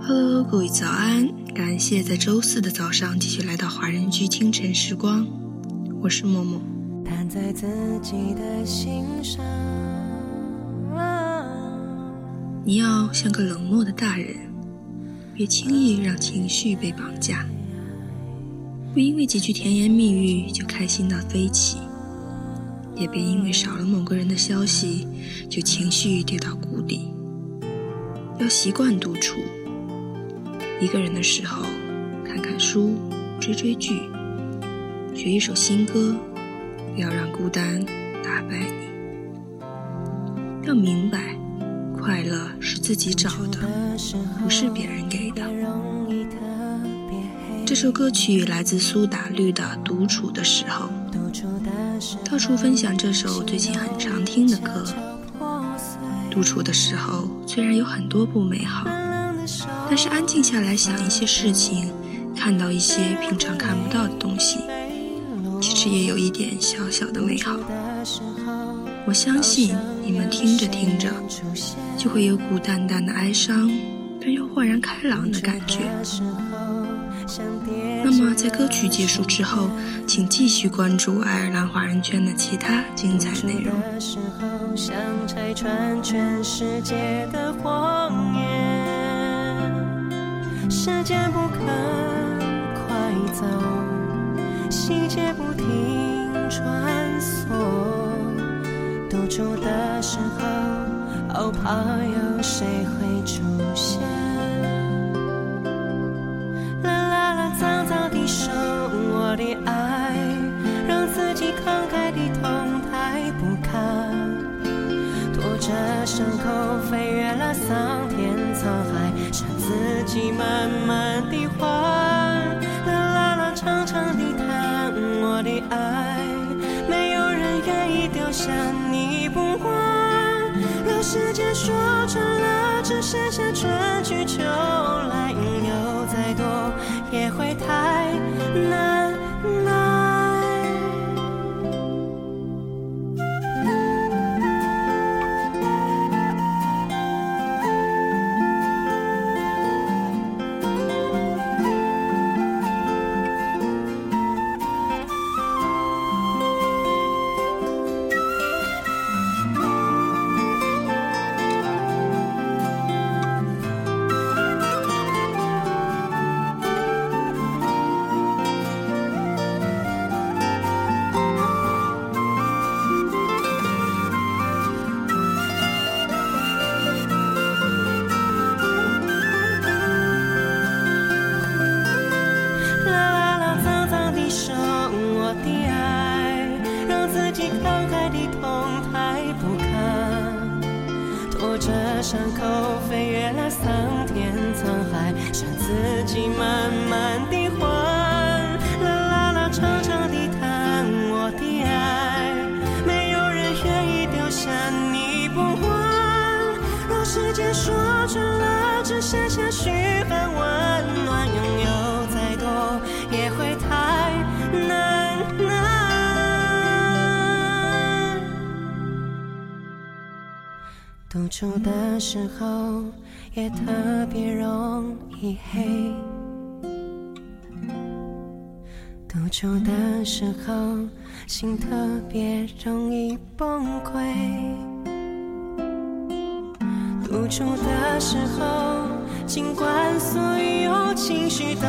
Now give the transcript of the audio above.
Hello，各位早安！感谢在周四的早上继续来到华人居清晨时光，我是默默。你要像个冷漠的大人，别轻易让情绪被绑架，不因为几句甜言蜜语就开心到飞起，也别因为少了某个人的消息就情绪跌到谷底。要习惯独处。一个人的时候，看看书，追追剧，学一首新歌，不要让孤单打败你。要明白，快乐是自己找的，不是别人给的。这首歌曲来自苏打绿的《独处的时候》，到处分享这首最近很常听的歌。独处的时候，虽然有很多不美好。但是安静下来想一些事情，看到一些平常看不到的东西，其实也有一点小小的美好。我相信你们听着听着，就会有股淡淡的哀伤，但又豁然开朗的感觉。那么在歌曲结束之后，请继续关注爱尔兰华人圈的其他精彩内容。时间不肯快走，细节不停穿梭。独处的时候，好怕有谁会出现。啦啦啦，早早地说我的爱，让自己慷慨地痛太不堪。拖着伤口飞越了桑田。自己慢慢地还，啦啦啦，长长地谈我的爱，没有人愿意丢下你不管。让时间说穿了，只剩下春去秋来，有再多也会伤口飞越了桑田沧海，是自己慢慢的还。啦啦啦，长长的叹我的爱，没有人愿意丢下你不还。让时间说穿了，只剩下虚独处的时候也特别容易黑，独处的时候心特别容易崩溃，独处的时候尽管所有情绪都